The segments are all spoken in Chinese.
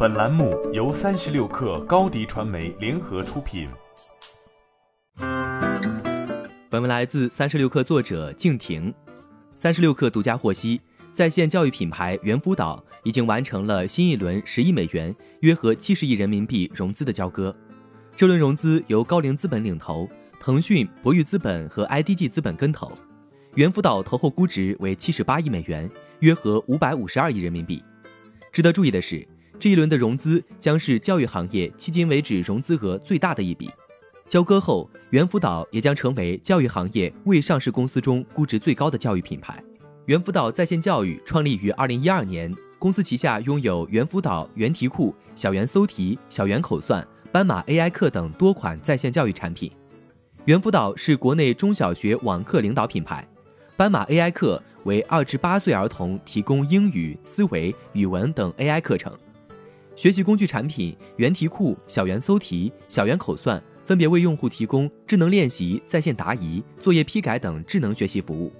本栏目由三十六氪高低传媒联合出品。本文来自三十六氪作者静婷。三十六氪独家获悉，在线教育品牌猿辅导已经完成了新一轮十亿美元（约合七十亿人民币）融资的交割。这轮融资由高瓴资本领投，腾讯、博裕资本和 IDG 资本跟投。猿辅导投后估值为七十八亿美元，约合五百五十二亿人民币。值得注意的是，这一轮的融资将是教育行业迄今为止融资额最大的一笔。交割后，猿辅导也将成为教育行业未上市公司中估值最高的教育品牌。猿辅导在线教育创立于二零一二年，公司旗下拥有猿辅导、猿题库、小猿搜题、小猿口算、斑马 AI 课等多款在线教育产品。猿辅导是国内中小学网课领导品牌。斑马 AI 课为二至八岁儿童提供英语、思维、语文等 AI 课程。学习工具产品猿题库、小猿搜题、小猿口算分别为用户提供智能练习、在线答疑、作业批改等智能学习服务。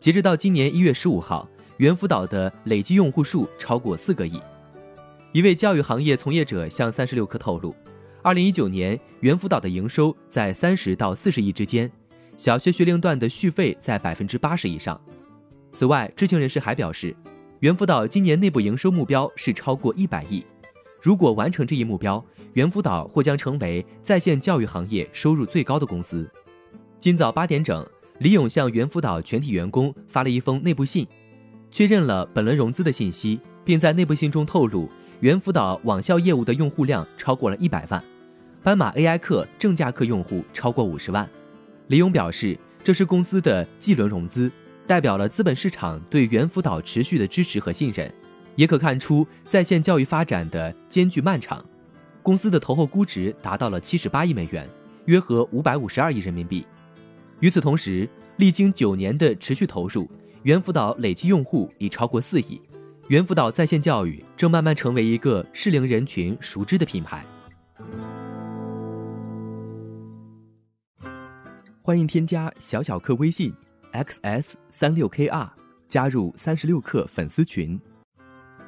截止到今年一月十五号，猿辅导的累计用户数超过四个亿。一位教育行业从业者向三十六氪透露，二零一九年猿辅导的营收在三十到四十亿之间。小学学龄段的续费在百分之八十以上。此外，知情人士还表示，猿辅导今年内部营收目标是超过一百亿。如果完成这一目标，猿辅导或将成为在线教育行业收入最高的公司。今早八点整，李勇向猿辅导全体员工发了一封内部信，确认了本轮融资的信息，并在内部信中透露，猿辅导网校业务的用户量超过了一百万，斑马 AI 课正价课用户超过五十万。李勇表示，这是公司的 G 轮融资，代表了资本市场对猿辅导持续的支持和信任，也可看出在线教育发展的艰巨漫长。公司的投后估值达到了七十八亿美元，约合五百五十二亿人民币。与此同时，历经九年的持续投入，猿辅导累计用户已超过四亿，猿辅导在线教育正慢慢成为一个适龄人群熟知的品牌。欢迎添加小小客微信，xs 三六 kr，加入三十六课粉丝群。